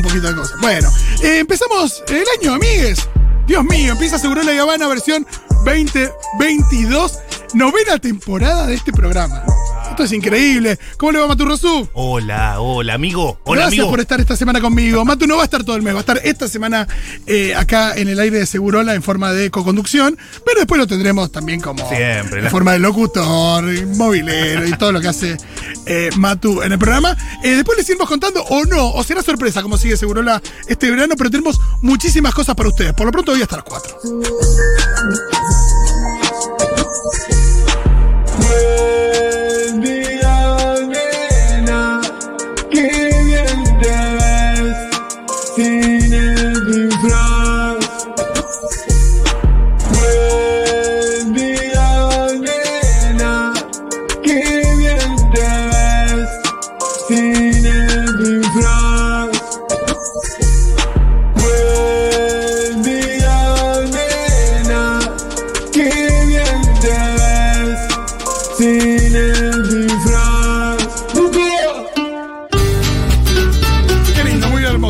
un poquito de cosas. Bueno, eh, empezamos el año, amigues. Dios mío, empieza Seguro la Habana versión 2022, novena temporada de este programa. Esto es increíble. ¿Cómo le va Matu Rosú? Hola, hola, amigo. Hola, Gracias amigo. por estar esta semana conmigo. Matu no va a estar todo el mes, va a estar esta semana eh, acá en el aire de Segurola en forma de co-conducción, pero después lo tendremos también como Siempre, en la- forma de locutor, movilero y todo lo que hace eh, Matu en el programa. Eh, después les iremos contando o no, o será sorpresa como sigue Segurola este verano, pero tenemos muchísimas cosas para ustedes. Por lo pronto hoy hasta las 4.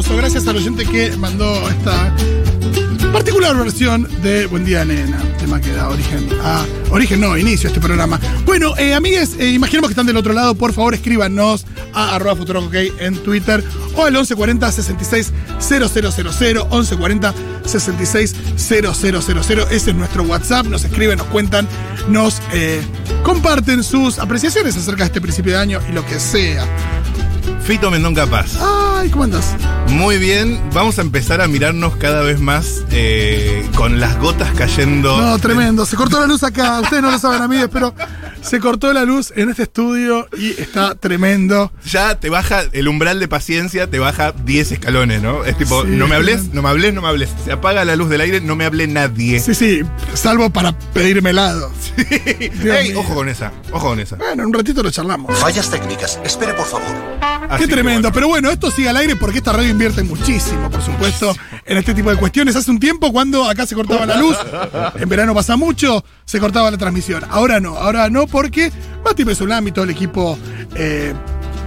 Hermoso. Gracias al oyente que mandó esta particular versión de Buen Día Nena, tema que da origen a. Origen no, inicio a este programa. Bueno, eh, amigues, eh, imaginemos que están del otro lado. Por favor, escríbanos a arroba en Twitter o al 1140 66 000 1140 66 000. Ese es nuestro WhatsApp. Nos escriben, nos cuentan, nos eh, comparten sus apreciaciones acerca de este principio de año y lo que sea. Fito Mendón Capaz. Ay, ¿cómo andas? Muy bien, vamos a empezar a mirarnos cada vez más eh, con las gotas cayendo. No, tremendo. Se cortó la luz acá. Ustedes no lo saben, amigos, pero se cortó la luz en este estudio y está tremendo. Ya te baja el umbral de paciencia, te baja 10 escalones, ¿no? Es tipo, Sí, no me hables, no me hables, no me hables. Se apaga la luz del aire, no me hable nadie. Sí, sí, salvo para pedirme helado. Ey, mío. ojo con esa, ojo con esa. Bueno, en un ratito lo charlamos. Fallas técnicas. Espere, por favor. Así Qué tremendo. bueno. Pero bueno, esto sigue al aire porque esta radio invierte muchísimo, por supuesto, en este tipo de cuestiones. Hace un tiempo, cuando acá se cortaba la luz, en verano pasa mucho, se cortaba la transmisión. Ahora no, ahora no, porque Mati Pesulami, todo el equipo. eh,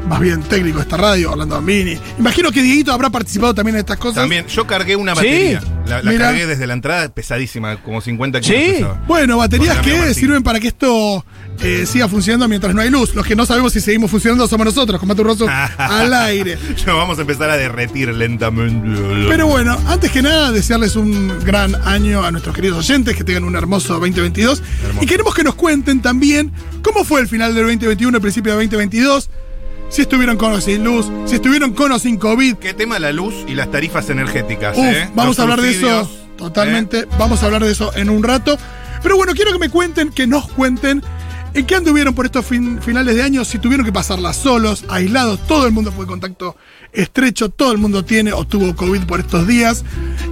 más bien técnico de esta radio, Orlando Bambini. Imagino que Dieguito habrá participado también en estas cosas. También, yo cargué una Sí. batería. La, la Mira. cargué desde la entrada, pesadísima, como 50 kilos. Sí. pesaba. Bueno, baterías que sirven para que esto eh, siga funcionando mientras no hay luz. Los que no sabemos si seguimos funcionando somos nosotros, con Matu Rosso al aire. Ya vamos a empezar a derretir lentamente. Pero bueno, antes que nada, desearles un gran año a nuestros queridos oyentes, que tengan un hermoso 2022. Hermoso. Y queremos que nos cuenten también cómo fue el final del 2021, el principio del 2022. Si estuvieron con o sin luz, si estuvieron con o sin COVID. ¿Qué tema la luz y las tarifas energéticas? Uf, eh? vamos Los a hablar de eso subsidios, totalmente. ¿eh? Vamos a hablar de eso en un rato. Pero bueno, quiero que me cuenten, que nos cuenten en qué anduvieron por estos fin- finales de año, si tuvieron que pasarlas solos, aislados. Todo el mundo fue en contacto estrecho, todo el mundo tiene o tuvo COVID por estos días.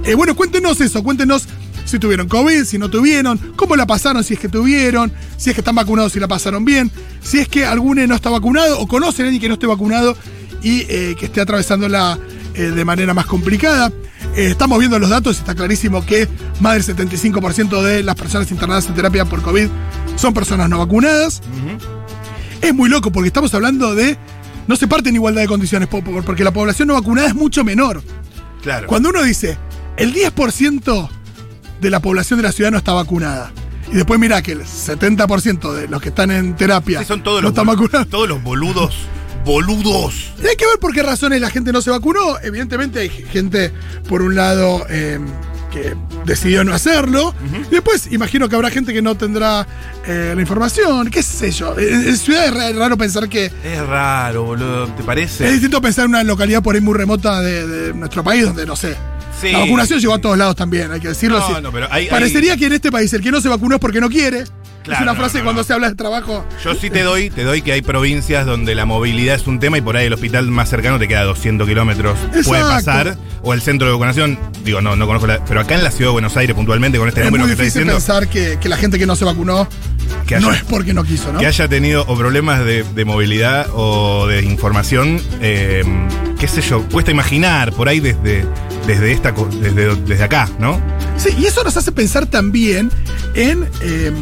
Eh, bueno, cuéntenos eso, cuéntenos si tuvieron COVID, si no tuvieron, cómo la pasaron, si es que tuvieron, si es que están vacunados, si la pasaron bien, si es que alguno no está vacunado o conocen a alguien que no esté vacunado y eh, que esté atravesándola eh, de manera más complicada. Eh, estamos viendo los datos y está clarísimo que más del 75% de las personas internadas en terapia por COVID son personas no vacunadas. Es muy loco porque estamos hablando de. No se parte en igualdad de condiciones, po- po- porque la población no vacunada es mucho menor. Claro. Cuando uno dice, el 10% de la población de la ciudad no está vacunada. Y después mira que el 70% de los que están en terapia Sí, son todos no los, están vacunados. todos los boludos. Boludos. Y hay que ver por qué razones la gente no se vacunó. Evidentemente hay gente, por un lado, eh, que decidió no hacerlo. Y después imagino que habrá gente que no tendrá eh, la información. ¿Qué sé yo? En, en ciudad es ra- raro pensar que... Es raro, boludo. ¿Te parece? Es distinto pensar en una localidad por ahí muy remota de, de nuestro país, donde no sé. Sí, la vacunación llegó a todos lados también, hay que decirlo No, así. no, pero hay- Parecería hay- que en este país el que no se vacunó es porque no quiere. Claro, es una no, frase no, cuando se habla de trabajo. Yo sí te doy, te doy que hay provincias donde la movilidad es un tema y por ahí el hospital más cercano te queda a 200 kilómetros. Puede pasar. O el centro de vacunación, digo, no, no conozco la. Pero acá en la ciudad de Buenos Aires, puntualmente, con este es número muy que difícil diciendo, pensar que, que la gente que no se vacunó que no es porque no quiso, ¿no? que haya tenido o problemas de, de movilidad o de información, eh, qué sé yo, cuesta imaginar por ahí desde, desde, esta, desde, desde acá, ¿no? Sí, y eso nos hace pensar también en eh,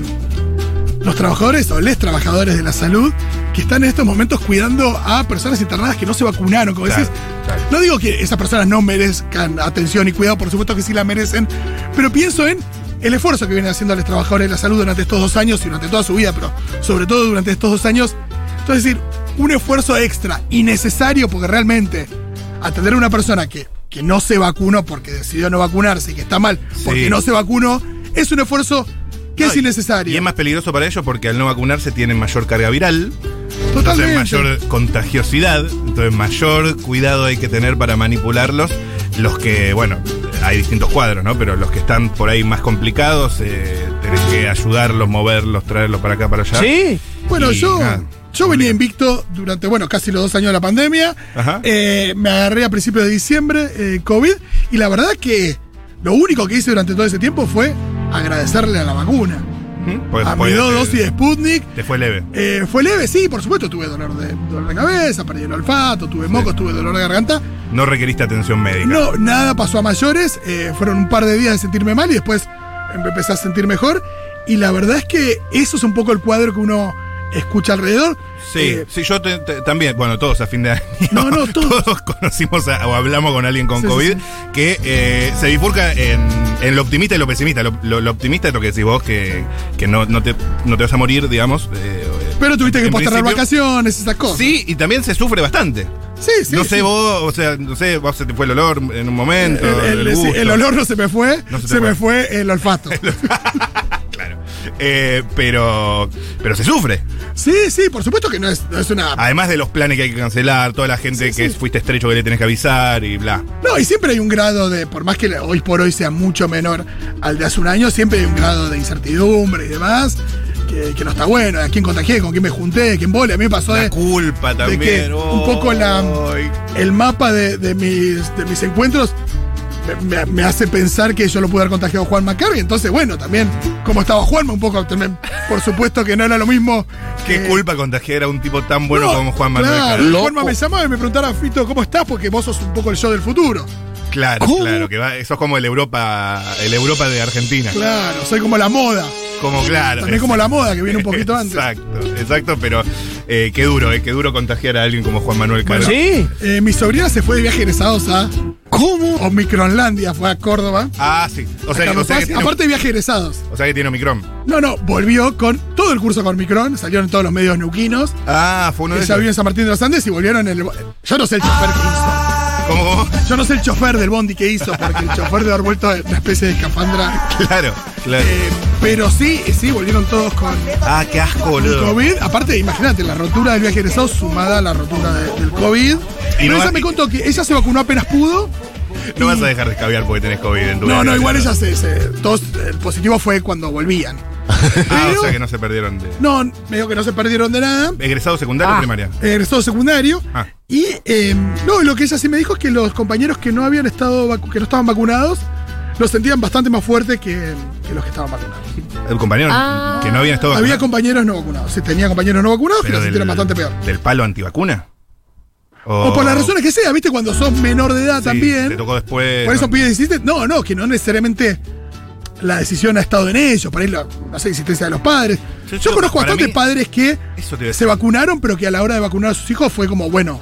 los trabajadores o les trabajadores de la salud que están en estos momentos cuidando a personas internadas que no se vacunaron, como Claro. No digo que esas personas no merezcan atención y cuidado, por supuesto que sí la merecen, pero pienso en el esfuerzo que vienen haciendo los trabajadores de la salud durante estos dos años y durante toda su vida, pero sobre todo durante estos dos años. Entonces, decir, un esfuerzo extra y necesario porque realmente atender a una persona que, que no se vacunó porque decidió no vacunarse y que está mal porque Sí. no se vacunó, es un esfuerzo que No, es innecesario. Y es más peligroso para ellos porque al no vacunarse tienen mayor carga viral, Totalmente. entonces mayor contagiosidad, entonces mayor cuidado hay que tener para manipularlos. Los que, bueno, hay distintos cuadros, ¿no? Pero los que están por ahí más complicados, eh, tenés que ayudarlos, moverlos, traerlos para acá, para allá. Sí. Bueno, Y yo, nada, yo venía invicto durante, bueno, casi los dos años de la pandemia. Ajá. Eh, me agarré a principios de diciembre, eh, COVID, y la verdad que lo único que hice durante todo ese tiempo fue agradecerle a la vacuna. A mi dos dosis de Sputnik. Te fue leve. Eh, fue leve, sí, por supuesto, tuve dolor de, dolor de cabeza, perdí el olfato, tuve mocos, tuve dolor de garganta. No requeriste atención médica. No, nada pasó a mayores. eh, fueron un par de días de sentirme mal y después me empecé a sentir mejor. Y la verdad es que eso es un poco el cuadro que uno escucha alrededor. Sí, Eh, sí, yo te- te- también, bueno, todos a fin de año. No, no, todos. conocimos a- o hablamos con alguien con Sí, COVID sí. que eh, se bifurca en, en lo optimista y lo pesimista. Lo, lo- lo optimista es lo que decís vos, que, que no, no, te, no te vas a morir, digamos. eh, pero tuviste que postergar vacaciones, esas cosas. Sí, y también se sufre bastante. sí, sí. no sí. sé vos, o sea, no sé, vos se te fue el olor en un momento. El, el- el sí, gusto. el olor no se me fue, No se se, te me fue. fue el olfato. Eh, pero, pero se sufre. sí, sí, por supuesto que no es, no es una. Además de los planes que hay que cancelar, toda la gente Sí, que sí. fuiste estrecho que le tenés que avisar y bla. No, y siempre hay un grado de, por más que hoy por hoy sea mucho menor al de hace un año, siempre hay un grado de incertidumbre y demás, que, que no está bueno. ¿A quién contagié? ¿Con quién me junté? ¿Quién vole? A mí me pasó La de, culpa también. que un poco la, Ay. el mapa de, de mis, de mis encuentros me, hace pensar que yo lo pude haber contagiado a Juan Macabi. Entonces, bueno, también, como estaba Juanma, un poco también, por supuesto que no era lo mismo. Qué culpa contagiar a un tipo tan bueno No, como Juan Manuel Claro. Juanma me llamaba y me preguntaba, Fito, ¿cómo estás? Porque vos sos un poco el yo del futuro. Claro, ¿Cómo? claro, que va, eso es como el Europa, el Europa de Argentina. Claro, soy como la moda. Como claro. También como la moda, que viene un poquito antes. Exacto, exacto, pero eh, qué duro, eh, qué duro contagiar a alguien como Juan Manuel Carlos. Sí. Eh, mi sobrina se fue de viaje egresados a ¿Cómo? Omicronlandia, fue a Córdoba. Ah, sí. O sea, o, sea que tiene, Aparte de viaje egresados. o sea que tiene Omicron. No, no, volvió con todo el curso con Omicron, salieron en todos los medios neuquinos. Ah, fue uno de Ella vive en esos. San Martín de los Andes y volvieron en el. Yo no sé el chofer que hizo. ¿Cómo, cómo? Yo no sé el chofer del bondi que hizo, porque el chofer de haber vuelto una especie de escafandra. Claro, claro. Eh, pero sí, sí, volvieron todos con ah, qué asco, boludo. COVID. Aparte, imagínate, la rotura del viaje egresado sumada a la rotura de- del COVID. Y pero no ella va- me contó que ella se vacunó apenas pudo. No y- vas a dejar de escabiar porque tenés COVID en tu No, vida. no, igual ella se, se- todos, el positivo fue cuando volvían. Ah, Pero- o sea que no se perdieron de. No, me dijo que no se perdieron de nada. ¿Egresado secundario Ah. o primaria? Egresado secundario. Ah. Y eh, no, lo que ella sí me dijo es que los compañeros que no habían estado vacu- que no estaban vacunados lo sentían bastante más fuerte que, que los que estaban vacunados. El compañero Ah. que no habían estado Había vacunados. compañeros no vacunados. Sí, tenía compañeros no vacunados que Pero lo del- sintieron bastante peor. ¿Del palo antivacuna? O por las razones que sea, ¿viste? Cuando sos menor de edad Sí, también. Te tocó después. Por eso no. pide 17. No, no, que no necesariamente la decisión ha estado en ellos, para ir la, no sé, insistencia de los padres. Yo- Yo, yo- conozco bastantes mí- padres que se vacunaron, pero que a la hora de vacunar a sus hijos fue como, bueno,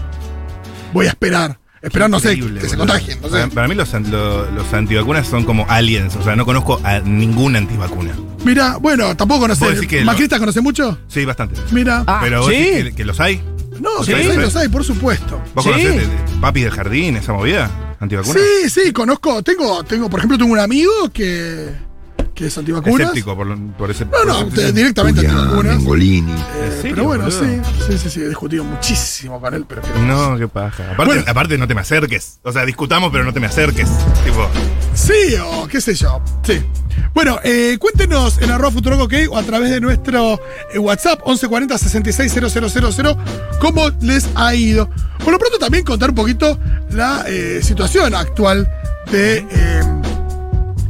voy a esperar. Esperar, no sé, que se contagien. No sé. Para, para mí los, lo- los antivacunas son como aliens, o sea, no conozco a ningún antivacuna. Mira, bueno, tampoco ¿Vos conoce. decís que ¿Macrista conoce mucho? Sí, bastante. Mira. Ah, Pero vos ¿sí? decís que, que los hay. no, sí, los sí. hay, los hay, por supuesto. ¿Vos Sí. conocés de- de papis del jardín, esa movida? ¿Antivacuna? Sí, sí, conozco. Tengo, tengo, por ejemplo, tengo un amigo que, que es antivacunas. Escéptico por, por ese. No, por no, ese- te- directamente antivacunas. Mengolini. Eh, ¿En serio, pero bueno, boludo? sí, sí, sí, sí, he discutido muchísimo con él, pero que- No, qué paja. Aparte, Bueno. aparte no te me acerques. O sea, discutamos, pero no te me acerques. Tipo, Sí, o qué sé yo. Sí. Bueno, eh, cuéntenos en arroba futurock ok o a través de nuestro eh, WhatsApp 1140 660000 cómo les ha ido. Por lo pronto también contar un poquito la eh, situación actual de eh,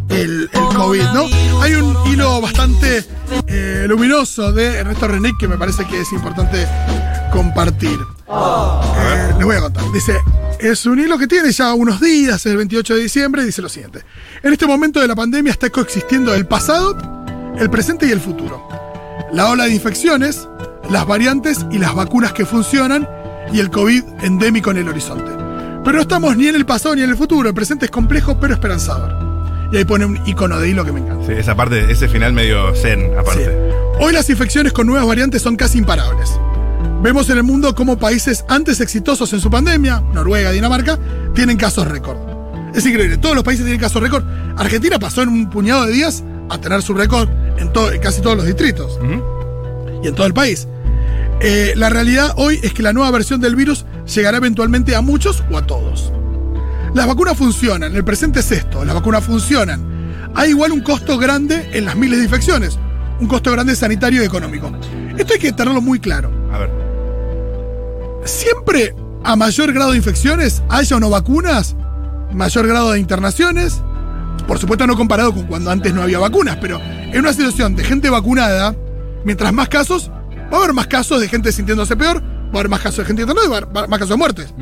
el, el COVID, ¿no? Hay un hilo bastante eh, luminoso de Ernesto René que me parece que es importante compartir. Eh, les voy a contar. Dice, es un hilo que tiene ya unos días, el 28 de diciembre, y dice lo siguiente. En este momento de la pandemia está coexistiendo el pasado, el presente y el futuro. La ola de infecciones las variantes y las vacunas que funcionan y el COVID endémico en el horizonte. Pero no estamos ni en el pasado ni en el futuro, el presente es complejo pero esperanzador. Y ahí pone un icono de hilo que me encanta. Sí, esa parte, ese final medio zen, aparte. Sí. Hoy las infecciones con nuevas variantes son casi imparables. Vemos en el mundo cómo países antes exitosos en su pandemia, Noruega, Dinamarca, tienen casos récord. Es increíble, todos los países tienen casos récord. Argentina pasó en un puñado de días a tener su récord en, casi todos los distritos y en todo el país. Eh, la realidad hoy es que la nueva versión del virus llegará eventualmente a muchos o a todos. Las vacunas funcionan, el presente es esto, las vacunas funcionan. Hay igual un costo grande en las miles de infecciones, un costo grande sanitario y económico. Esto hay que tenerlo muy claro. A ver. Siempre a mayor grado de infecciones, haya o no vacunas, mayor grado de internaciones, por supuesto no comparado con cuando antes no había vacunas, pero en una situación de gente vacunada, mientras más casos, va a haber más casos de gente sintiéndose peor, va a haber más casos de gente internada y va a haber más casos de muertes.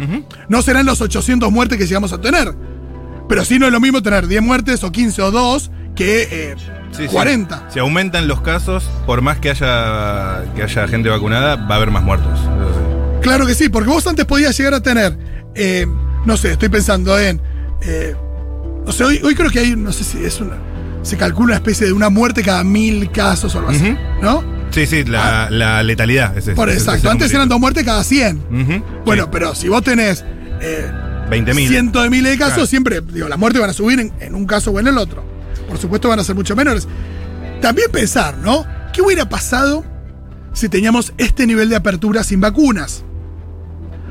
No serán los 800 muertes que llegamos a tener, pero sí no es lo mismo tener 10 muertes o 15 o 2 que eh, Sí, sí. 40. Si aumentan los casos, por más que haya, que haya gente vacunada, va a haber más muertos. Sí. Claro que sí, porque vos antes podías llegar a tener, eh, no sé, estoy pensando en, eh, no sé, hoy, hoy creo que hay, no sé si es una, se calcula una especie de una muerte cada mil casos o algo así. ¿no? Sí, sí, la, la letalidad. es- Ah. Por es- exacto, antes eran dos muertes cada 100. Ujú. Bueno, Sí. pero si vos tenés eh, 20.000. cientos de miles de casos, Claro. siempre, digo, las muertes van a subir en, en un caso o en el otro. Por supuesto van a ser mucho menores. También pensar, ¿no? ¿Qué hubiera pasado si teníamos este nivel de apertura sin vacunas?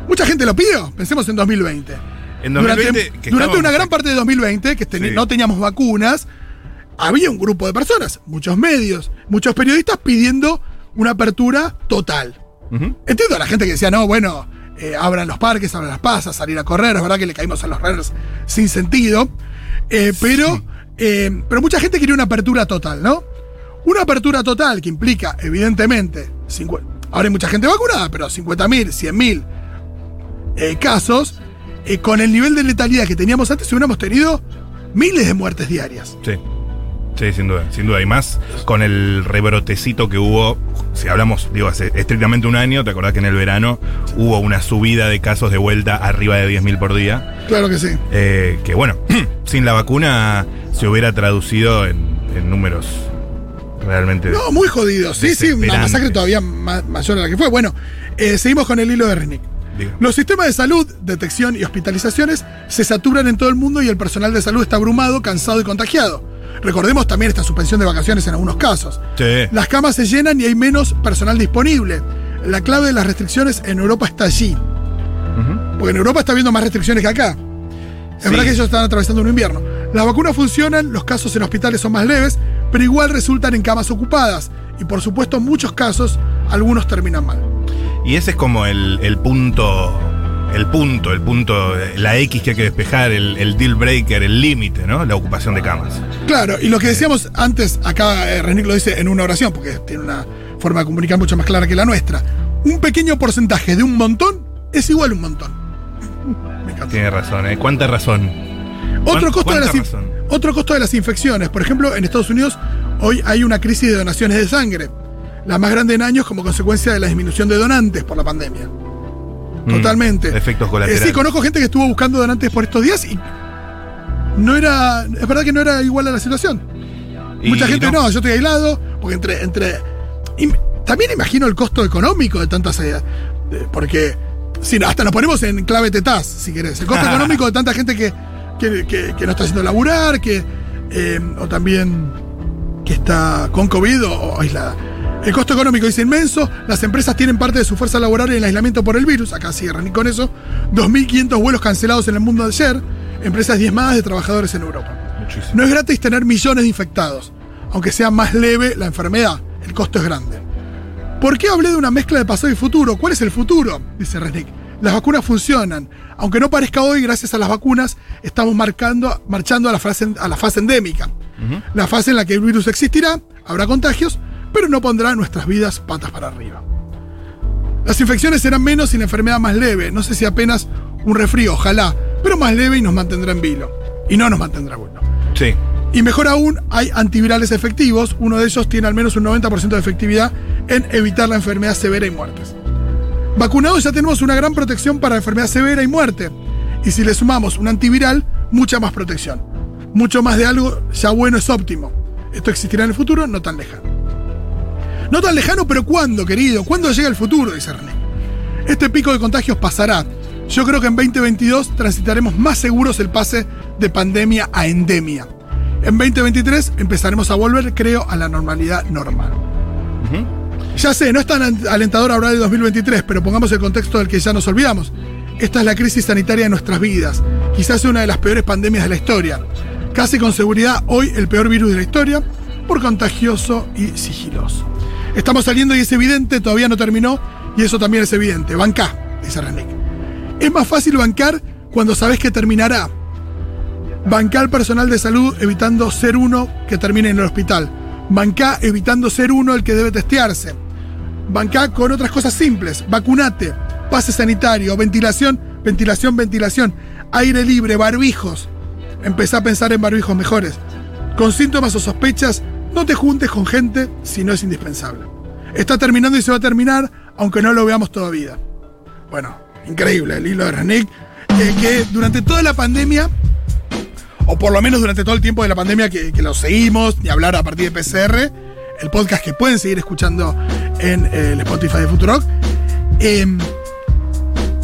Mucha gente lo pidió, pensemos en 2020. En 2020, durante una gran parte de 2020, que ten- Sí. no teníamos vacunas, había un grupo de personas, muchos medios, muchos periodistas pidiendo una apertura total. Entiendo a la gente que decía, no, bueno, eh, abran los parques, abran las pasas, salir a correr, es verdad que le caímos a los runners sin sentido, eh, pero, eh, pero mucha gente quería una apertura total, ¿no? Una apertura total que implica, evidentemente, ahora hay mucha gente vacunada, pero 50.000, 100.000 eh, casos, con el nivel de letalidad que teníamos antes, hubiéramos tenido miles de muertes diarias. Sí. Sí, sin duda, sin duda. Y más con el rebrotecito que hubo, si hablamos, digo, hace estrictamente un año, te acordás que en el verano hubo una subida de casos de vuelta arriba de 10.000 por día. Claro que sí. Eh, que bueno, sin la vacuna se hubiera traducido en, en números realmente. No, muy jodido. Sí, sí, una masacre todavía ma- mayor a la que fue. Bueno, eh, seguimos con el hilo de Renick. digo. Los sistemas de salud, detección y hospitalizaciones se saturan en todo el mundo y el personal de salud está abrumado, cansado y contagiado. Recordemos también esta suspensión de vacaciones en algunos casos. Sí. Las camas se llenan y hay menos personal disponible. La clave de las restricciones en Europa está allí. Porque en Europa está habiendo más restricciones que acá. Es Sí. verdad que ellos están atravesando un invierno. Las vacunas funcionan, los casos en hospitales son más leves, pero igual resultan en camas ocupadas. Y por supuesto, en muchos casos, algunos terminan mal. Y ese es como el, el punto, el punto, el punto, la X que hay que despejar, el, el deal breaker, el límite, ¿no? La ocupación de camas. Claro, y lo que decíamos antes, acá eh, Renick lo dice en una oración, porque tiene una forma de comunicar mucho más clara que la nuestra. Un pequeño porcentaje de un montón es igual a un montón. Me encanta. Tiene razón, ¿eh? ¿Cuánta razón? Otro ¿Cuán- costo, de las, razón? otro costo de las infecciones. Por ejemplo, en Estados Unidos hoy hay una crisis de donaciones de sangre. La más grande en años como consecuencia de la disminución de donantes por la pandemia. Mm, Totalmente. efectos Eh, colaterales. sí, conozco gente que estuvo buscando donantes por estos días y no era. Es verdad que no era igual a la situación. Y Mucha gente no. yo estoy aislado, porque entre. entre también imagino el costo económico de tantas. eh, porque. Si hasta nos ponemos en clave tetaz, si querés. El costo económico de tanta gente que, que, que- que no está haciendo laburar, que. eh, o también. que está con COVID o, o aislada. El costo económico es inmenso, las empresas tienen parte de su fuerza laboral en el aislamiento por el virus, acá cierran y con eso, 2.500 vuelos cancelados en el mundo ayer, empresas diezmadas de trabajadores en Europa. Muchísimo. No es gratis tener millones de infectados, aunque sea más leve la enfermedad, el costo es grande. ¿Por qué hablé de una mezcla de pasado y futuro? ¿Cuál es el futuro? Dice Resnick. Las vacunas funcionan. Aunque no parezca hoy, gracias a las vacunas, estamos marcando, marchando a la, fase, a la fase endémica. La fase en la que el virus existirá, habrá contagios, pero no pondrá nuestras vidas patas para arriba. Las infecciones serán menos y la enfermedad más leve. No sé si apenas un resfrío, ojalá, pero más leve y nos mantendrá en vilo. Y no nos mantendrá bueno. Sí. Y mejor aún, hay antivirales efectivos. Uno de ellos tiene al menos un 90% de efectividad en evitar la enfermedad severa y muertes. Vacunados ya tenemos una gran protección para enfermedad severa y muerte. Y si le sumamos un antiviral, mucha más protección. Mucho más de algo ya bueno es óptimo. Esto existirá en el futuro, no tan lejano. No tan lejano, pero ¿cuándo, querido? ¿Cuándo llega el futuro? Dice René. Este pico de contagios pasará. Yo creo que en 2022 transitaremos más seguros el pase de pandemia a endemia. En 2023 empezaremos a volver, creo, a la normalidad normal. Ya sé, no es tan alentador hablar de 2023, pero pongamos el contexto del que ya nos olvidamos. Esta es la crisis sanitaria de nuestras vidas. Quizás una de las peores pandemias de la historia. Casi con seguridad hoy el peor virus de la historia, por contagioso y sigiloso. Estamos saliendo y es evidente, todavía no terminó, y eso también es evidente. Banca, dice René. Es más fácil bancar cuando sabes que terminará. Bancar personal de salud evitando ser uno que termine en el hospital. Banca evitando ser uno el que debe testearse. Banca con otras cosas simples. Vacunate, pase sanitario, ventilación, ventilación, ventilación, aire libre, barbijos. Empezá a pensar en barbijos mejores. Con síntomas o sospechas, no te juntes con gente si no es indispensable. Está terminando y se va a terminar, aunque no lo veamos todavía. Bueno, increíble el hilo de Ranik, eh, que durante toda la pandemia, o por lo menos durante todo el tiempo de la pandemia que, que lo seguimos, y hablar a partir de PCR, el podcast que pueden seguir escuchando en el Spotify de Futurock, em,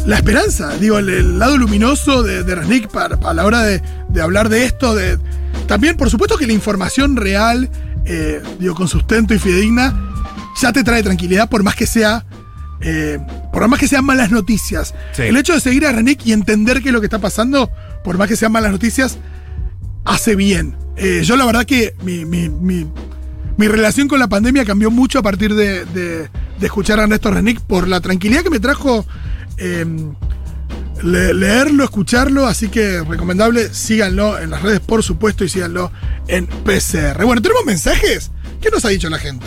la esperanza, digo, el, lado luminoso de, de Resnick para, la hora de, de hablar de esto, de, también por supuesto que la información real, eh, digo, con sustento y fidedigna, ya te trae tranquilidad por más que sea... eh, por más que sean malas noticias. Sí. El hecho de seguir a Renick y entender qué es lo que está pasando, por más que sean malas noticias, hace bien. Eh, yo la verdad que mi, mi- mi- mi relación con la pandemia cambió mucho a partir de, de- de escuchar a Ernesto Renick por la tranquilidad que me trajo eh, le- leerlo, escucharlo, así que recomendable, síganlo en las redes por supuesto y síganlo en PCR. Bueno, ¿tenemos mensajes? ¿Qué nos ha dicho la gente?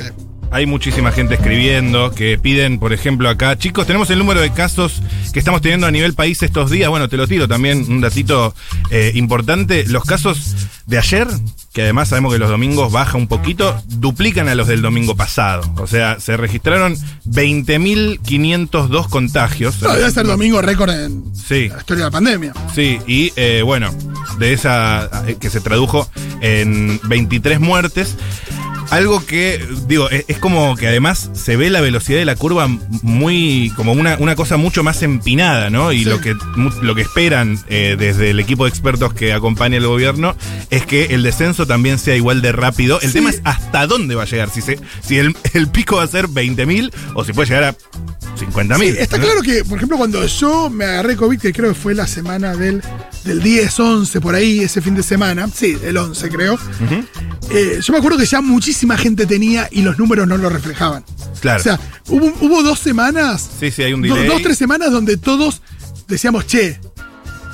Hay muchísima gente escribiendo que piden, por ejemplo, acá, chicos, tenemos el número de casos que estamos teniendo a nivel país estos días. Bueno, te lo tiro también, un datito eh, importante. Los casos de ayer, que además sabemos que los domingos baja un poquito, duplican a los del domingo pasado. O sea, se registraron 20.502 contagios. No, debe ser domingo récord en Sí. la historia de la pandemia. Sí, y eh, bueno, de esa eh, que se tradujo en 23 muertes. Algo que, digo, es, es como que además se ve la velocidad de la curva muy, como una, una cosa mucho más empinada, ¿no? Y Sí. lo, que, lo que esperan eh, desde el equipo de expertos que acompaña al gobierno es que el descenso también sea igual de rápido. El Sí. tema es hasta dónde va a llegar, si, se, si el, el pico va a ser 20.000 o si puede llegar a 50.000. Sí, está ¿no? claro que, por ejemplo, cuando yo me agarré COVID, que creo que fue la semana del, del 10, 11, por ahí, ese fin de semana, sí, el 11 creo, eh, yo me acuerdo que ya muchísima gente tenía y los números no lo reflejaban. Claro. O sea, hubo, hubo dos semanas, Sí, sí, hay un delay. dos, tres semanas donde todos decíamos, che,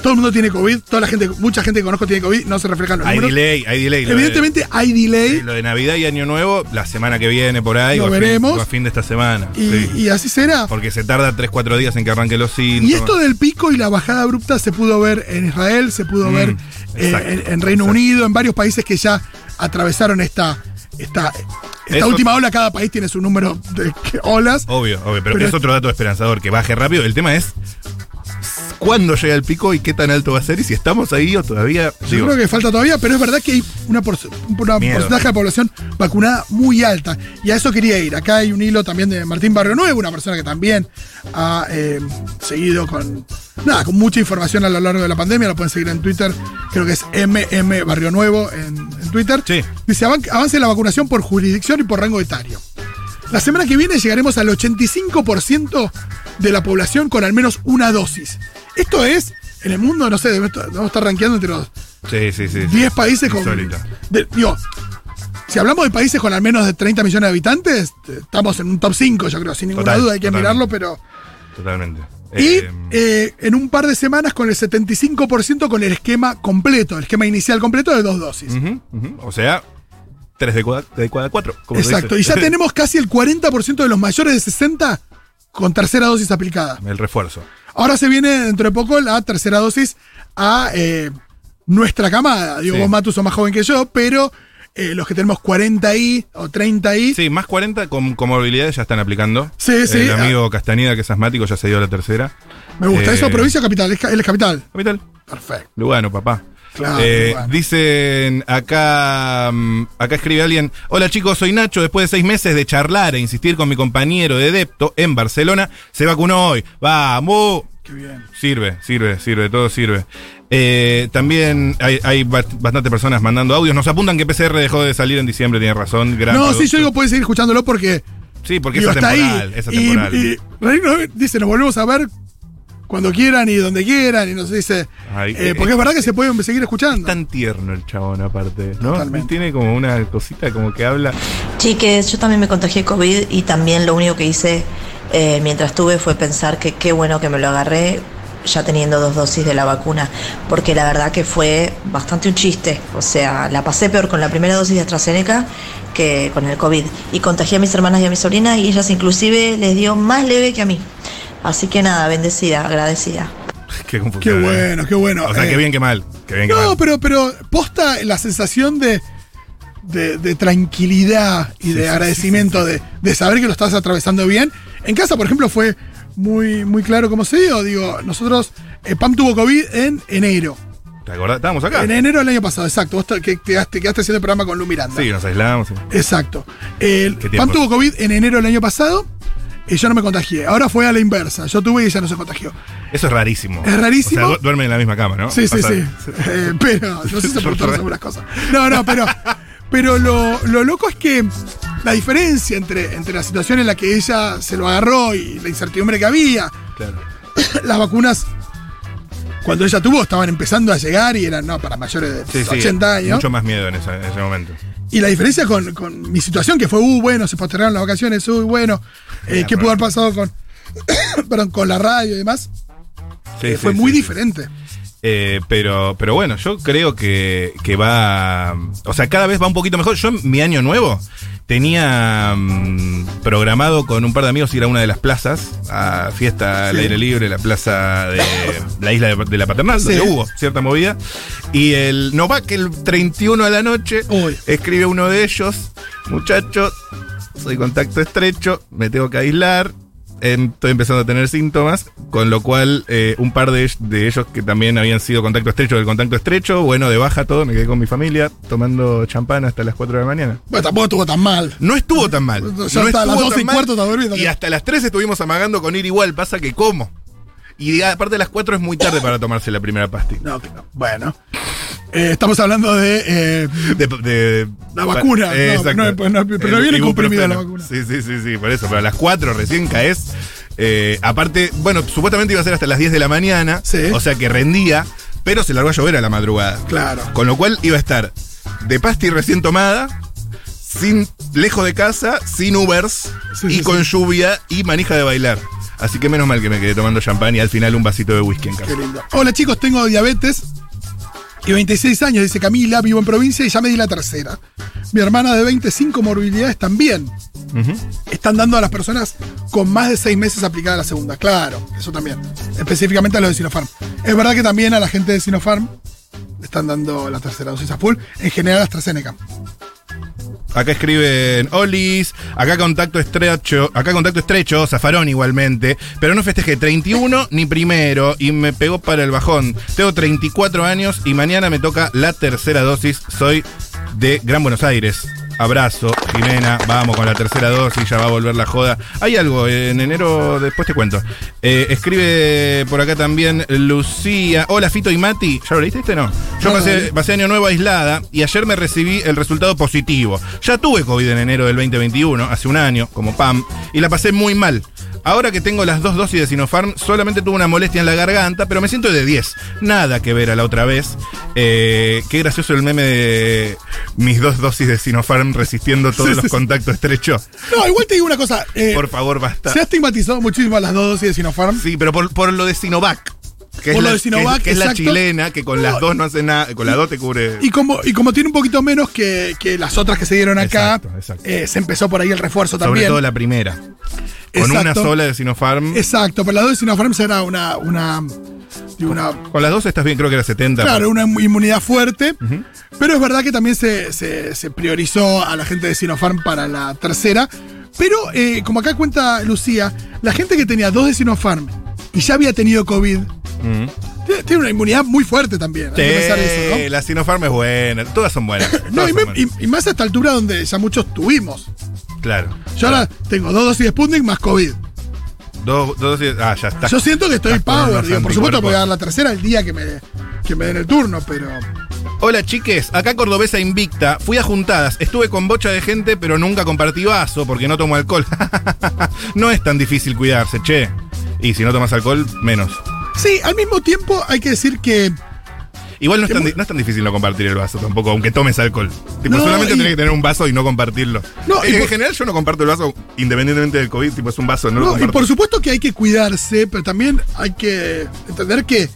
todo el mundo tiene COVID, toda la gente, mucha gente que conozco tiene COVID, no se reflejan los Hay números. delay, hay delay. De- Evidentemente hay delay. Lo de Navidad y Año Nuevo, la semana que viene por ahí. Lo o a fin- veremos. o a fin de esta semana. Y, sí. y así será. Porque se tarda 3-4 días en que arranquen los síntomas. Y esto del pico y la bajada abrupta se pudo ver en Israel, se pudo Mm, ver eh, en, en Reino exacto. Unido, en varios países que ya atravesaron esta, esta, esta Eso- última ola. Cada país tiene su número de olas. Obvio, obvio, pero, Pero- es otro dato esperanzador, que baje rápido. El tema es cuándo llega el pico y qué tan alto va a ser y si estamos ahí o todavía. Yo digo, creo que falta todavía, pero es verdad que hay una, por- una porcentaje de población vacunada muy alta. Y a eso quería ir. Acá hay un hilo también de Martín Barrio Nuevo, una persona que también ha eh, seguido con, nada, con mucha información a lo largo de la pandemia. Lo pueden seguir en Twitter. Creo que es MM Barrio Nuevo en, en Twitter. Sí. Dice, "Avan- avance la vacunación por jurisdicción y por rango etario. La semana que viene llegaremos al 85% de la población con al menos una dosis. Esto es, en el mundo, no sé, debemos estar, rankeando entre los Sí, sí, sí. 10 países con. De- digo, si hablamos de países con al menos de 30 millones de habitantes, eh, estamos en un top 5, yo creo, sin ninguna Total, duda, hay que totalmente. mirarlo, pero. Totalmente. Y Eh, eh, en un par de semanas con el 75% con el esquema completo, el esquema inicial completo de dos dosis. O sea, 3 de cada, de cada 4. Exacto, y ya tenemos casi el 40% de los mayores de 60 con tercera dosis aplicada. El refuerzo. Ahora se viene dentro de poco la tercera dosis a eh, nuestra camada. Digo, Sí. vos, Matu, sos más joven que yo, pero eh, los que tenemos 40 y o 30 y. Sí, más 40 con comorbilidades ya están aplicando. Sí, sí. El amigo Castañeda, que es asmático, ya se dio la tercera. Me gusta. Eh, ¿Eso provincia o capital? Él es capital. Capital. Perfecto. Lugano, papá. Claro, Eh. Dicen acá, mm, acá escribe alguien, hola chicos, soy Nacho, después de seis meses de charlar e insistir con mi compañero de Depto en Barcelona, se vacunó hoy. Vamos. Qué bien. Sirve, sirve, sirve, todo sirve. Eh, también hay, hay ba- bastante personas mandando audios. Nos apuntan que PCR dejó de salir en diciembre, tiene razón. Gran No, sí, producto. yo digo, puedes seguir escuchándolo porque. Sí, porque digo, es atemporal. ahí. Es Y- atemporal. Y, Reino dice, nos volvemos a ver cuando quieran y donde quieran. Y nos dice. Ay, eh, porque es verdad que se pueden seguir escuchando. tan tierno el chabón, aparte, ¿no? Totalmente. Tiene como una cosita como que habla. Chiques, yo también me contagié COVID y también lo único que hice eh, mientras tuve fue pensar que qué bueno que me lo agarré ya teniendo dos dosis de la vacuna, porque la verdad que fue bastante un chiste. O sea, la pasé peor con la primera dosis de AstraZeneca que con el COVID. Y contagié a mis hermanas y a mi sobrina y ellas inclusive les dio más leve que a mí. Así que nada, bendecida, agradecida. Qué Qué confusión. ¿eh? bueno, qué bueno. O sea, Eh, qué bien que mal. Qué bien que No, mal. pero, pero posta la sensación de, de, de tranquilidad y Sí, de sí, agradecimiento De, de saber que lo estás atravesando bien. En casa, por ejemplo, fue muy, muy claro cómo se dio. Digo, nosotros, eh, Pam tuvo COVID en enero. ¿Te acordás? Estábamos acá. En enero del año pasado, exacto. Vos te, que te quedaste, quedaste haciendo el programa con Lu Miranda. Sí, nos aislamos. sí. Exacto. El, Qué Pam tuvo COVID en enero del año pasado y yo no me contagié. Ahora fue a la inversa. Yo tuve y ella no se contagió. Eso es rarísimo. Es rarísimo. O sea, du- duermen en la misma cama, ¿no? Sí, sí, sí. Eh, pero no sé si por Re- algunas cosas. No, no, pero, pero lo, lo loco es que la diferencia entre, entre la situación en la que ella se lo agarró y la incertidumbre que había, Claro. las vacunas, cuando ella tuvo, estaban empezando a llegar y eran no, para mayores de Sí, sí. 80 años. Mucho más miedo en, esa- en ese momento. Y la diferencia con, con mi situación, que fue, uh, bueno, se postergaron las vacaciones, uy, bueno, eh, ¿qué pudo haber pasado con, perdón, con la radio y demás? Sí, Eh, sí, fue muy sí. diferente. Eh, pero, pero bueno, yo creo que, que va. O sea, cada vez va un poquito mejor. Yo, mi año nuevo, tenía mm, programado con un par de amigos ir a una de las plazas, a fiesta al Sí. aire libre, la plaza de la isla de, de la Paternal, Sí. donde hubo cierta movida. Y el Novak, el 31 de la noche, Uy. escribe uno de ellos: Muchachos, soy contacto estrecho, me tengo que aislar. Estoy empezando a tener síntomas, con lo cual eh, un par de, de ellos que también habían sido contacto estrecho del contacto estrecho, bueno, de baja todo, me quedé con mi familia tomando champán hasta las 4 de la mañana. Bueno, tampoco estuvo tan mal. No estuvo tan mal. Ya no está, a las estuvo 12 y mal, cuarto durmiendo. Y hasta las 3 estuvimos amagando con ir igual, pasa que como. Y aparte de las 4 es muy tarde para tomarse la primera pastilla. No, no. Bueno. Eh, estamos hablando de. eh, De, de- La vacuna, no, exacto. no, pues no, pero no viene comprimida la vacuna. Sí, sí, sí, sí, por eso. Pero a las 4 recién caes. Eh, aparte, bueno, supuestamente iba a ser hasta las 10 de la mañana. Sí. O sea que rendía, pero se largó a llover a la madrugada. Claro. Con lo cual iba a estar de pasti recién tomada, sin lejos de casa, sin Ubers Sí, y sí, con lluvia y manija de bailar. Así que menos mal que me quedé tomando champán y al final un vasito de whisky en casa. Qué lindo. Hola chicos, tengo diabetes y 26 años, dice Camila, vivo en provincia y ya me di la tercera. Mi hermana de 25 morbilidades también. Están dando a las personas con más de 6 meses aplicada la segunda. Claro, eso también. Específicamente a los de Sinopharm. Es verdad que también a la gente de Sinopharm están dando la tercera dosis a full. En general AstraZeneca. Acá escriben Olis, acá contacto estrecho, acá contacto estrecho, Zafarón igualmente, pero no festejé 31 ni primero y me pegó para el bajón. Tengo 34 años y mañana me toca la tercera dosis. Soy de Gran Buenos Aires. Abrazo, Jimena, vamos con la tercera dosis, ya va a volver la joda. Hay algo, en enero después te cuento. Eh, escribe por acá también Lucía. Hola Fito y Mati. ¿Ya lo leíste este? No. Yo pasé, pasé año nuevo aislada y ayer me recibí el resultado positivo. Ya tuve COVID en enero del 2021, hace un año, como PAM, y la pasé muy mal. Ahora que tengo las dos dosis de Sinopharm, solamente tuve una molestia en la garganta, pero me siento de 10. Nada que ver a la otra vez. Eh, qué gracioso el meme de mis dos dosis de Sinopharm resistiendo todos Sí, los sí, contactos estrechos. No, igual te digo una cosa. eh, Por favor, basta. se ha estigmatizado muchísimo a las dos dosis de Sinopharm. Sí, pero por, por lo de Sinovac. Que Por es lo la, de Sinovac, que es- la chilena, que con No. las dos no hace nada, con las dos te cubre. Y como, y como tiene un poquito menos que, que las otras que se dieron acá, Exacto, exacto. eh, se empezó por ahí el refuerzo Sobre también. todo la primera. Con Exacto. una sola de Sinopharm. Exacto, pero la dos de Sinopharm será una, una Con las dos estás bien, creo que era 70. Claro, una inmunidad fuerte. Pero es verdad que también se, se- se priorizó a la gente de Sinopharm para la tercera. Pero, eh, como acá cuenta Lucía, la gente que tenía dos de Sinopharm y ya había tenido COVID, tiene, tiene una inmunidad muy fuerte también. Eso, Sí, ¿no? la Sinopharm es buena, todas son buenas. No, todas y, son me- buenas. y- y más a esta altura donde ya muchos tuvimos. Claro. Yo ahora tengo dos dosis de Sputnik más COVID. Dos, dos, ah, ya está. Yo siento que estoy Estás con power. unos digo, por supuesto voy a dar la tercera el día que me, que me den el turno, pero... Hola chiques, acá Cordobesa Invicta. Fui a juntadas, estuve con bocha de gente, pero nunca compartí vaso porque no tomo alcohol. no es tan difícil cuidarse, che. Y si no tomas alcohol, menos. Sí, al mismo tiempo hay que decir que Igual no es, tan, mu- di- no es tan difícil no compartir el vaso tampoco, aunque tomes alcohol. Tipo, No, solamente y- tenés que tener un vaso y no compartirlo. No, y en, por- general yo no comparto el vaso independientemente del COVID, tipo es un vaso, no, lo No, y comparto. por supuesto que hay que cuidarse, pero también hay que entender que,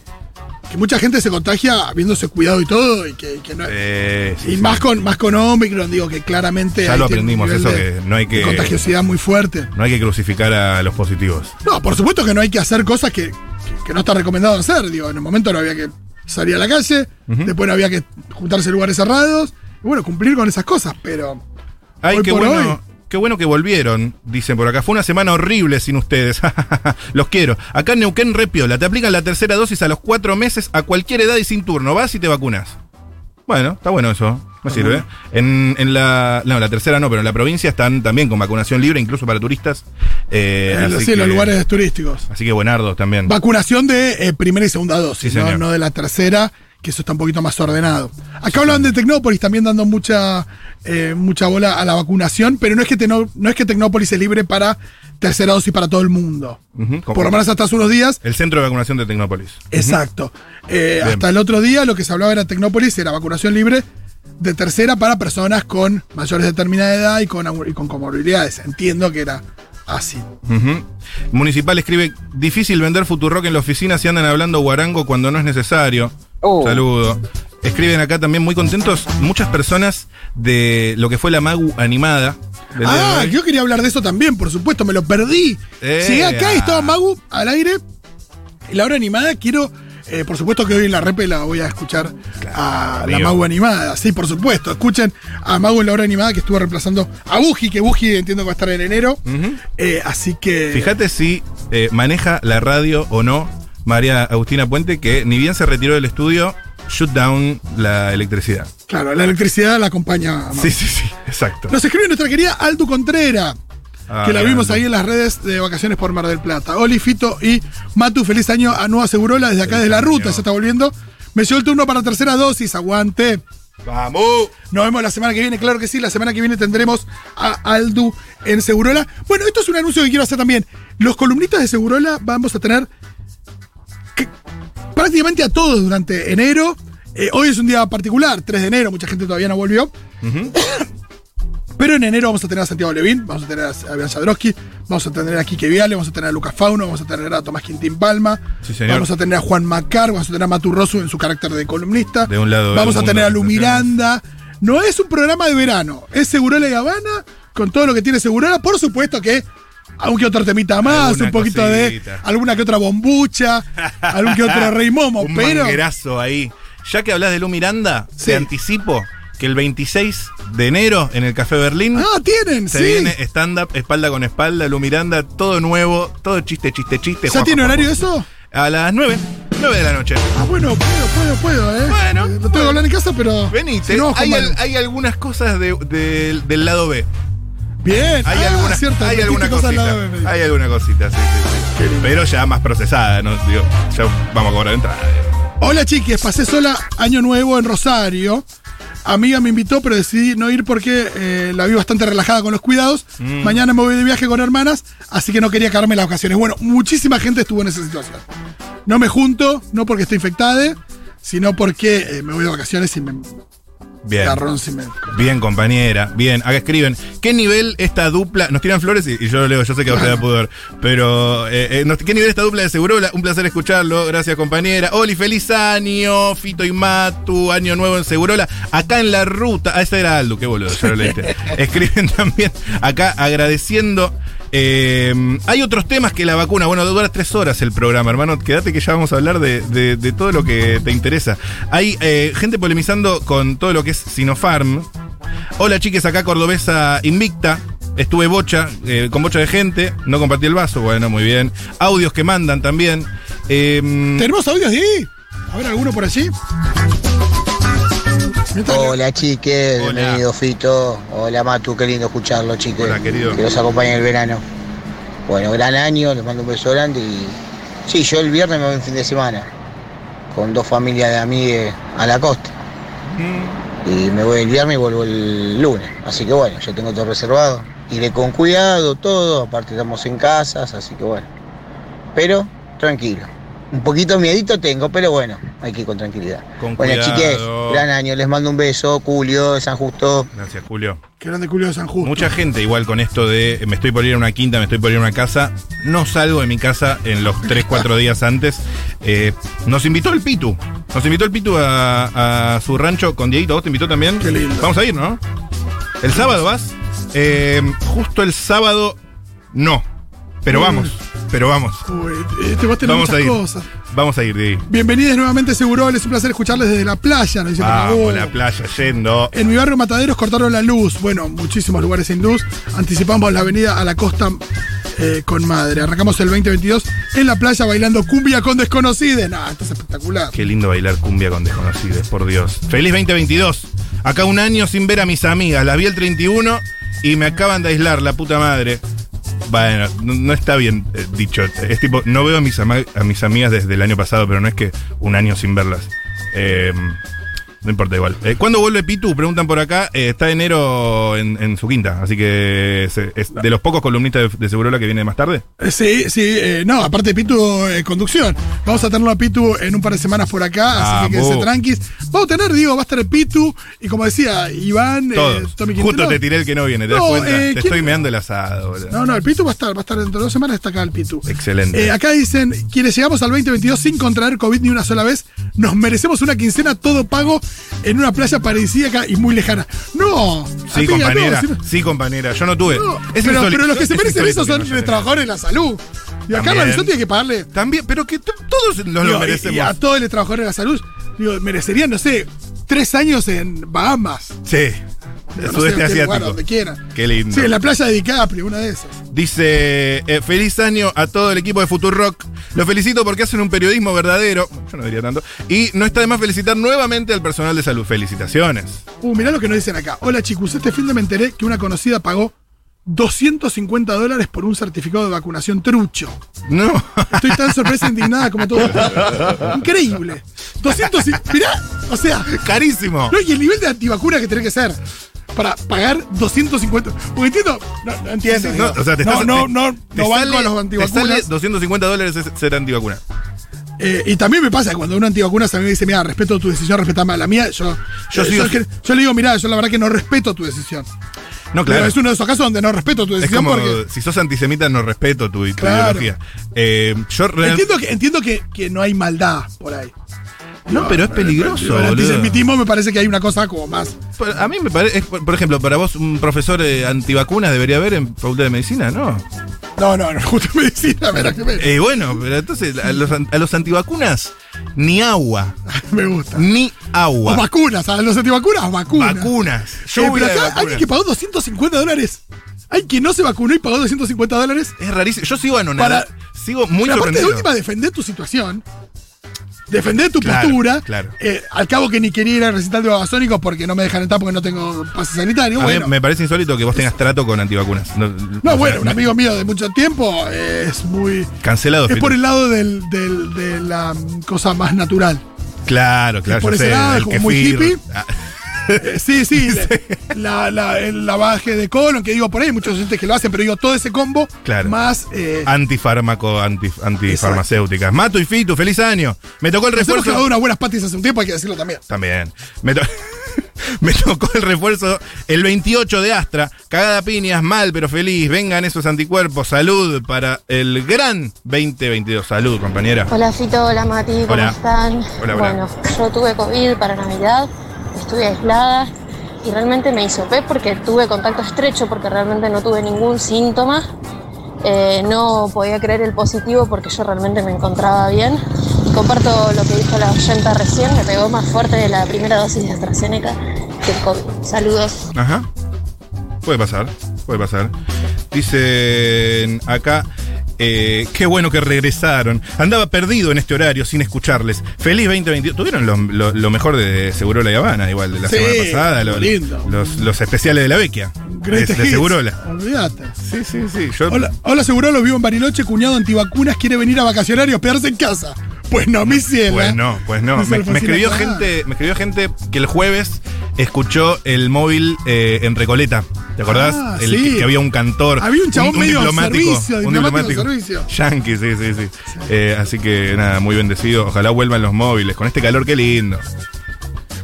que mucha gente se contagia habiéndose cuidado y todo, y que, que no Eh, sí, y sí. más con más con Omicron, digo que claramente Ya lo aprendimos, nivel eso de- que no hay de que- contagiosidad muy fuerte. No hay que crucificar a los positivos. No, por supuesto que no hay que hacer cosas que, que- que no está recomendado hacer. Digo, en un momento no había que salir a la calle, después no había que juntarse en lugares cerrados. Y bueno, cumplir con esas cosas, pero. Ay, Hoy qué por bueno. hoy. Qué bueno que volvieron, dicen por acá. Fue una semana horrible sin ustedes. Los quiero. Acá en Neuquén Repiola. Te aplican la tercera dosis a los cuatro meses a cualquier edad y sin turno. Vas y te vacunas. Bueno, está bueno eso. Me sirve. En, en la. No, la tercera no, pero en la provincia están también con vacunación libre, incluso para turistas. Eh, en, así sí, en los que- lugares turísticos. Así que buenardos también. Vacunación de eh, primera y segunda dosis, Sí, ¿no? No de la tercera, que eso está un poquito más ordenado. Acá hablan de Tecnópolis también dando mucha, eh, mucha bola a la vacunación, pero no es, que Tecno- no es que Tecnópolis es libre para tercera dosis para todo el mundo. Por lo menos hasta hace unos días. El centro de vacunación de Tecnópolis. Exacto. Eh, hasta el otro día lo que se hablaba era Tecnópolis, era vacunación libre de tercera para personas con mayores de determinada edad y con, y con comorbilidades. Entiendo que era así. Municipal escribe, difícil vender Futurock en la oficina si andan hablando guarango cuando no es necesario. Oh. Saludo. Escriben acá también muy contentos muchas personas de lo que fue la Magu animada. Ah, yo quería hablar de eso también, por supuesto, me lo perdí. Eh, Llegué acá y estaba Magu al aire. La hora animada quiero. Eh, por supuesto que hoy en la repe la voy a escuchar a la. Magu animada. Sí, por supuesto. Escuchen a Magu en la hora animada que estuvo reemplazando a Buji, que Buji entiendo que va a estar en enero. Eh, así que. Fíjate si eh, maneja la radio o no María Agustina Puente, que ni bien se retiró del estudio, shoot down la electricidad. Claro, la electricidad la acompaña. a Magu. Sí, sí, sí, exacto. Nos escribe nuestra querida Aldo Contrera. Ah, que la vimos ahí en las redes de vacaciones por Mar del Plata. Oli, Fito y Matu, feliz año a Nueva Segurola desde acá Feliz desde la ruta, año. se está volviendo. Me llegó el turno para tercera dosis, aguante. ¡Vamos! Nos vemos la semana que viene, claro que sí. La semana que viene tendremos a Aldu en Segurola. Bueno, esto es un anuncio que quiero hacer también. Los columnistas de Segurola vamos a tener que- prácticamente a todos durante enero. Eh, hoy es un día particular, 3 de enero, mucha gente todavía no volvió. Pero en enero vamos a tener a Santiago Levín, vamos a tener a Bian Jadrowski, vamos a tener a Quique Viale, vamos a tener a Lucas Fauno, vamos a tener a Tomás Quintín Palma, Sí, vamos a tener a Juan Macar, vamos a tener a Matu Rosu en su carácter de columnista, De un lado vamos a tener a Lu. Miranda. No es un programa de verano, es Segurola y Habana, con todo lo que tiene Segurola. Por supuesto que, aunque otro temita más, Alguna un poquito cosita. de alguna que otra bombucha, algún que otro rey momo, un pero. ahí. Ya que hablas de Lu Miranda, Sí. te anticipo que el 26 de enero en el Café Berlín Ah, tienen, se sí. viene stand-up, espalda con espalda, Lu Miranda, todo nuevo, todo chiste, chiste, chiste. ¿Ya tiene horario eso? A las 9, 9 de la noche. Ah, bueno, puedo, puedo, puedo, ¿eh? Bueno, Eh, No tengo que hablar en casa, pero. Venite, si no, hay, Juan al- Manu. hay algunas cosas de- de- del lado B. Bien, Hay ah, alguna, cierto, hay alguna cosita. lado Hay alguna cosita, sí, sí, sí. Pero ya más procesada, ¿no? Digo, ya vamos a cobrar entrada. Hola chiquis, pasé sola año nuevo en Rosario. Amiga me invitó, pero decidí no ir porque eh, la vi bastante relajada con los cuidados. Mm. Mañana me voy de viaje con hermanas, así que no quería caerme las vacaciones. Bueno, muchísima gente estuvo en esa situación. No me junto, no porque estoy infectada, sino porque eh, me voy de vacaciones y me, Bien. Bien, compañera. Bien, acá escriben. ¿Qué nivel esta dupla? Nos tiran flores y, y yo lo leo, yo sé que a usted da pudor. Pero, eh, eh, ¿qué nivel esta dupla de Segurola? Un placer escucharlo. Gracias, compañera. Oli, feliz año. Fito y Matu, año nuevo en Segurola. Acá en la ruta. Ah, ese era Aldo, qué boludo, ya lo leíste. Escriben también acá agradeciendo. Eh, hay otros temas que la vacuna. Bueno, dura tres horas el programa, hermano. Quédate que ya vamos a hablar de, todo lo que te interesa. Hay eh, gente polemizando con todo lo que es Sinopharm. Hola chiques, acá Cordobesa Invicta. Estuve bocha, eh, con bocha de gente, no compartí el vaso, bueno, muy bien. Audios que mandan también. ¿Tenemos audios de ahí? Ver, ¿alguno por allí? Hola chiques, Hola. bienvenido Fito. Hola Matu, qué lindo escucharlo chiques. Hola, querido. Que los acompañe en el verano. Bueno, gran año, les mando un beso grande y... Sí, yo el viernes me voy un fin de semana con dos familias de amigues a la costa. Y me voy el viernes y vuelvo el lunes. Así que bueno, yo tengo todo reservado. Iré con cuidado, todo. Aparte estamos en casas, así que bueno. Pero tranquilo. Un poquito miedito tengo, pero bueno, hay que ir con tranquilidad. Con bueno, cuidado. chiques, gran año. Les mando un beso. Julio de San Justo. Gracias, Julio. Qué grande Julio de San Justo. Mucha gente igual con esto de eh, me estoy por ir a una quinta, me estoy por ir a una casa. No salgo de mi casa en los 3, 4 días antes. Eh, nos invitó el Pitu. Nos invitó el Pitu a, a su rancho con Dieguito. ¿Vos te invitó también? Qué lindo. Vamos a ir, ¿no? ¿El sábado vas? Eh, justo el sábado, no. Pero vamos, pero vamos. Uy, este, vos tenés Vamos muchas a ir. cosas. Vamos a ir, Diego. Bienvenidos nuevamente, Seguro. Es un placer escucharles desde la playa. Nos dice. Vamos, la playa yendo. En mi barrio Mataderos cortaron la luz. Bueno, muchísimos lugares sin luz. Anticipamos la avenida a la costa eh, con madre. Arrancamos el 2022 en la playa bailando cumbia con desconocidos. Nah, esto es espectacular. Qué lindo bailar cumbia con desconocidos, por Dios. Feliz 2022. Acá un año sin ver a mis amigas. Las vi el 31 y me acaban de aislar, la puta madre. Bueno, no, está bien eh, dicho. Es tipo, no veo a mis, a mis amigas desde el año pasado, pero no es que un año sin verlas. Eh, no importa igual. Eh, ¿Cuándo vuelve Pitu? Preguntan por acá. Eh, está enero en, en su quinta, así que es de los pocos columnistas de, de Segurola que viene más tarde. Eh, Sí, sí, eh, no, aparte de Pitu, eh, conducción. Vamos a tenerlo a Pitu en un par de semanas por acá, así que quédense tranquis. Vamos a tener, digo, va a estar el Pitu, y como decía, Iván, eh. Tommy Justo te tiré el que no viene, ¿te das cuenta? te ¿quién- estoy meando el asado, boludo. No, no, el Pitu va a estar, va a estar dentro de dos semanas, está acá el Pitu. Excelente. Acá dicen, quienes llegamos al 2022 sin contraer COVID ni una sola vez, nos merecemos una quincena todo pago en una playa paradisíaca y muy lejana. No, Sí, amiga, no, compañera. sí- sí, compañera. Yo no tuve. no, Es pero, los que se es merecen eso son los trabajadores de la salud. Y acá. Marisol tiene que pagarle. También, pero que to- todos nos lo Digo, merecemos. Y a todos los trabajadores de la salud, digo, merecerían, no sé, tres años en Bahamas. Sí. El No sé, sudeste qué lugar, asiático. donde quieran. Qué lindo. Sí, en la playa de DiCaprio, una de esas. Dice, eh, feliz año a todo el equipo de Futurock. Los felicito porque hacen un periodismo verdadero. Yo no diría tanto. Y no está de más felicitar nuevamente al personal de salud. Felicitaciones. Uh, mirá lo que nos dicen acá. Hola chicos, este fin de me enteré que una conocida pagó 250 dólares por un certificado de vacunación trucho. No. Estoy tan sorpresa e indignada como todo. Increíble. 200 y- Mirá, o sea, Carísimo. no, y el nivel de antivacuna que tenés que ser para pagar 250. Porque entiendo, no, no entiendo. No, digo, o sea, te no, estás- no, te- no, no los Te antivacunas. sale 250 dólares es ser antivacuna. Eh, y también me pasa cuando una antivacunas a mí me dice, mira, respeto tu decisión, respetame a la mía. Yo, Yo eh, sigo- yo, yo le digo, mira, yo la verdad que no respeto tu decisión. No, Pero claro. es uno de esos casos donde no respeto tu Es decisión como porque. si sos antisemita no respeto tu, tu Claro. ideología. Eh, yo real- Entiendo que, entiendo que, que no hay maldad por ahí. No, pero es peligroso, Pero el antisemitismo me parece que hay una cosa como más. A mí me parece, por ejemplo, para vos un profesor eh, antivacunas debería haber en facultad de medicina, ¿no? No, no, no, justo medicina, verá que me, Eh, bueno, pero entonces a los, a los antivacunas ni agua, me gusta. ni O agua. vacunas, a los antivacunas, vacunas. Vacunas. Eh, Lluvia pero de acá vacunas. alguien que pagó 250 dólares. Hay quien no se vacunó y pagó 250 dólares. Es rarísimo. Yo sigo anonadado. Para- Sigo muy Pero aparte de sorprendido. última, defender tu situación. Defender tu Claro, postura. claro. Eh, al cabo que ni quería ir al recital de babasónicos porque no me dejan entrar porque no tengo pase sanitario. A mí me parece insólito que vos tengas trato con antivacunas. No, no, bueno, un amigo mío de mucho tiempo eh, es muy. Cancelado. Es Fito. por el lado del, del- de la cosa más natural. Claro, claro. por yo ese sé, lado, el como muy hippie. Ah, sí, sí, la, la- el lavaje de colon, que digo por ahí, hay muchos docentes que lo hacen, pero digo todo ese combo Claro. más. Eh, Antifármaco, anti, antifarmacéuticas. Mato y Fitu, feliz año. Me tocó el refuerzo. clavado unas buenas patis hace un tiempo, hay que decirlo también. También. Me, to- Me tocó el refuerzo el 28 de Astra. Cagada piñas, mal pero feliz. Vengan esos anticuerpos. Salud para el gran 2022. Salud, compañera. Hola Fito, hola Mati, ¿cómo Hola. están? Hola, hola. Bueno, yo tuve COVID para Navidad, estuve aislada y realmente me hisopé porque tuve contacto estrecho, porque realmente no tuve ningún síntoma. Eh, no podía creer el positivo porque yo realmente me encontraba bien. Comparto lo que dijo la oyenta recién, me pegó más fuerte de la primera dosis de AstraZeneca que el COVID. Saludos. Ajá. Puede pasar, puede pasar. Dicen acá. Eh, qué bueno que regresaron. Andaba perdido en este horario sin escucharles. Feliz 2022. Tuvieron lo, lo- lo mejor de Segurola y Habana, igual de la Sí, semana pasada. lo- lindo. Los, los especiales de la Vecchia. De, de. Segurola. Olvídate. Sí, sí, sí. Yo, Hola, hola Segurolo, vivo en Bariloche, cuñado antivacunas, quiere venir a vacacionar y hospedarse en casa. Pues no, mi cielo. Pues no, pues no. Me, escribió gente, me escribió gente que el jueves escuchó el móvil eh, en Recoleta. ¿Te acordás? Ah, el, sí. que, que había un cantor. Había un chabón medio servicio, un diplomático diplomático. servicio. Yankee, sí, sí, sí. Eh, así que nada, muy bendecido. Ojalá vuelvan los móviles. Con este calor, qué lindo.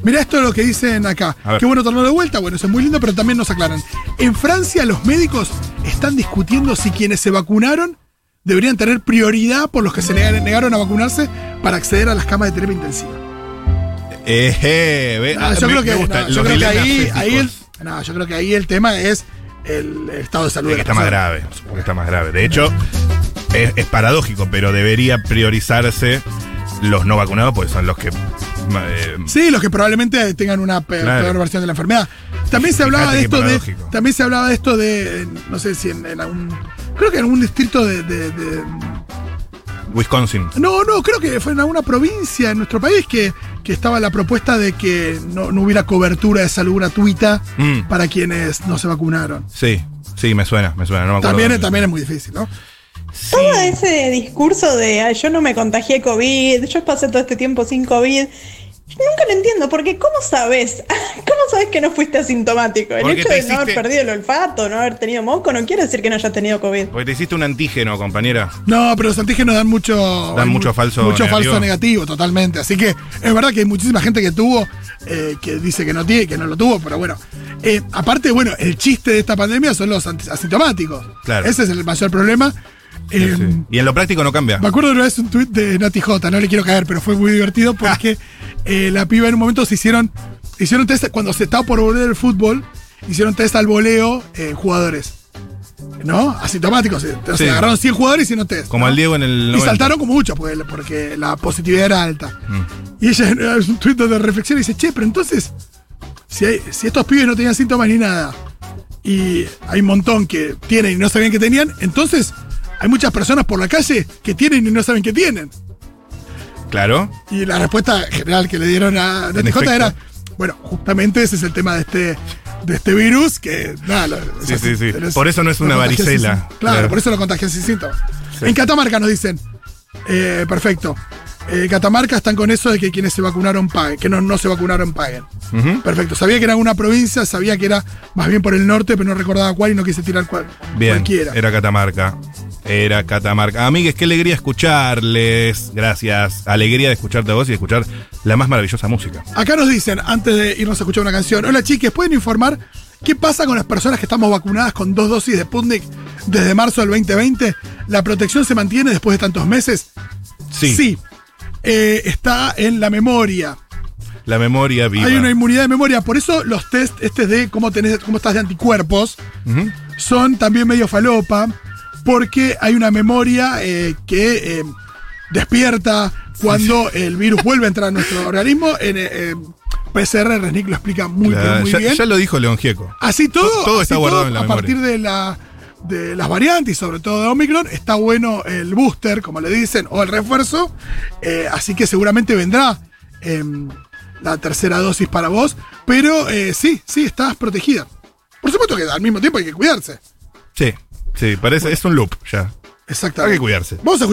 Mirá esto es lo que dicen acá. Qué bueno tenerlo de vuelta. Bueno, eso es muy lindo, pero también nos aclaran. En Francia, los médicos están discutiendo si quienes se vacunaron deberían tener prioridad por los que se negaron, a vacunarse para acceder a las camas de terapia intensiva. Eh, eh, ve- No, ah, yo me- creo que, me gusta. no, yo creo que ahí, ahí el. No, yo creo que ahí el tema es el, estado de salud. Que está más grave. que Está más grave. De hecho, es, es paradójico, pero debería priorizarse los no vacunados, pues son los que. eh, Sí, los que probablemente tengan una Claro. peor versión de la enfermedad. También se hablaba de esto de. También se hablaba de esto de. No sé si en, en algún. Creo que en algún distrito de, de- de- Wisconsin. No, no, creo que fue en alguna provincia en nuestro país que, que estaba la propuesta de que no, no hubiera cobertura de salud gratuita Mm. para quienes no se vacunaron. Sí, sí, me suena, me suena. No me acuerdo También, dónde. también es muy difícil, ¿no? Todo ese discurso de "Ay, yo no me contagié COVID, yo pasé todo este tiempo sin COVID. Yo Nunca lo entiendo, porque ¿cómo sabes? ¿Cómo sabes que no fuiste asintomático? El Porque hecho de no haber perdido el olfato, no haber tenido moco, no quiere decir que no hayas tenido COVID. Porque te hiciste un antígeno, compañera. No, pero los antígenos dan mucho. Dan mucho falso Mucho negativo. falso negativo, totalmente. Así que es verdad que hay muchísima gente que tuvo, eh, que dice que no tiene, que no lo tuvo, pero bueno. Eh, aparte, bueno, el chiste de esta pandemia son los asintomáticos. Claro. Ese es el mayor problema. Eh, Sí. Y en lo práctico no cambia. Me acuerdo de una vez un tuit de Nati J, no le quiero caer, pero fue muy divertido porque eh, la piba en un momento se hicieron, hicieron test, cuando se estaba por volver el fútbol, hicieron test al voleo en jugadores. ¿No? Asintomáticos. eh, O sea, Sí. agarraron 100 jugadores y hicieron test. Como ¿no? al Diego en el. Y 90. saltaron como mucho porque, porque la positividad era alta. Mm. Y ella en un tuit de reflexión dice, che, pero entonces, si, hay- si estos pibes no tenían síntomas ni nada, y hay un montón que tienen y no sabían que tenían, entonces hay muchas personas por la calle que tienen y no saben que tienen. Claro. Y la respuesta general que le dieron a En Nati J efecto. era, bueno, justamente ese es el tema de este, de este virus, que nada, lo- Sí, o sea, sí, sí. Por eso no es una varicela. claro, Claro. por eso lo contagian sin síntomas. Sí. En Catamarca nos dicen, eh, perfecto. Eh, Catamarca están con eso de que quienes se vacunaron paguen, que no, no se vacunaron paguen. Perfecto. Sabía que era una provincia, sabía que era más bien por el norte, pero no recordaba cuál y no quise tirar cuál, Bien. cualquiera. Era Catamarca. Era Catamarca. Amigues, qué alegría escucharles. Gracias. Alegría de escucharte a vos y de escuchar la más maravillosa música. Acá nos dicen, antes de irnos a escuchar una canción, hola chiques, ¿pueden informar qué pasa con las personas que estamos vacunadas con dos dosis de Sputnik desde marzo del 2020? ¿La protección se mantiene después de tantos meses? Sí. Eh, está en la memoria. La memoria viva. Hay una inmunidad de memoria. Por eso los test este de cómo, tenés, cómo estás de anticuerpos son también medio falopa. Porque hay una memoria eh, que eh, despierta cuando el virus vuelve a entrar a nuestro organismo. En eh, PCR, Resnick lo explica muy, Claro, pero muy ya, bien. ya lo dijo León Gieco. Así todo, To- todo así está guardado en la a memoria. partir de la de las variantes y sobre todo de Omicron, está bueno el booster, como le dicen, o el refuerzo. eh, así que seguramente vendrá em, la tercera dosis para vos. Pero eh, sí, sí, estás protegida. Por supuesto que al mismo tiempo hay que cuidarse. Sí, sí, parece, es un loop ya. Hay Exactamente. que cuidarse. Vamos a